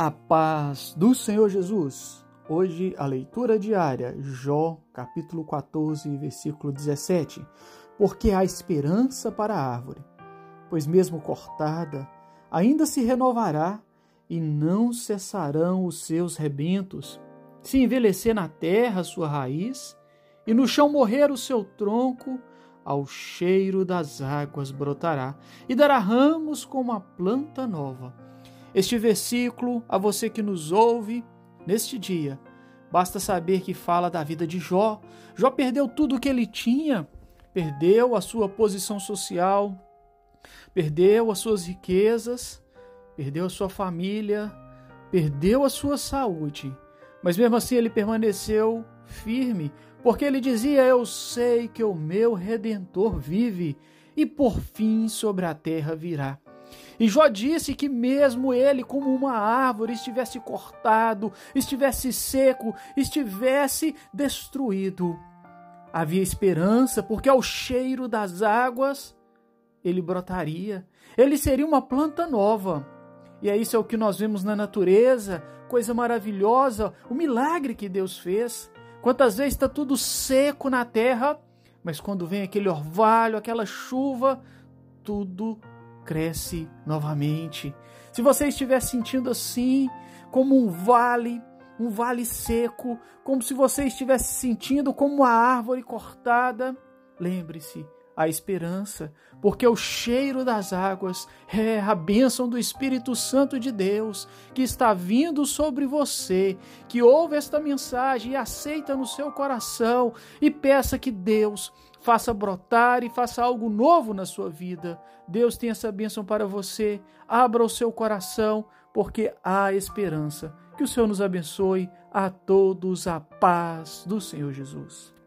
A paz do Senhor Jesus. Hoje a leitura diária, Jó, capítulo 14, versículo 17. Porque há esperança para a árvore, pois mesmo cortada, ainda se renovará e não cessarão os seus rebentos. Se envelhecer na terra sua raiz, e no chão morrer o seu tronco, ao cheiro das águas brotará, e dará ramos como a planta nova este versículo, a você que nos ouve neste dia, basta saber que fala da vida de Jó. Jó perdeu tudo o que ele tinha, perdeu a sua posição social, perdeu as suas riquezas, perdeu a sua família, perdeu a sua saúde. Mas mesmo assim ele permaneceu firme, porque ele dizia: Eu sei que o meu redentor vive e por fim sobre a terra virá. E Jó disse que mesmo ele, como uma árvore, estivesse cortado, estivesse seco, estivesse destruído, havia esperança, porque ao cheiro das águas ele brotaria, ele seria uma planta nova. E é isso é o que nós vemos na natureza, coisa maravilhosa, o milagre que Deus fez. Quantas vezes está tudo seco na terra, mas quando vem aquele orvalho, aquela chuva, tudo cresce novamente. Se você estiver sentindo assim, como um vale, um vale seco, como se você estivesse sentindo como uma árvore cortada, lembre-se, a esperança, porque o cheiro das águas é a bênção do Espírito Santo de Deus que está vindo sobre você, que ouve esta mensagem e aceita no seu coração e peça que Deus faça brotar e faça algo novo na sua vida. Deus tem essa bênção para você. Abra o seu coração, porque há esperança. Que o Senhor nos abençoe. A todos a paz do Senhor Jesus.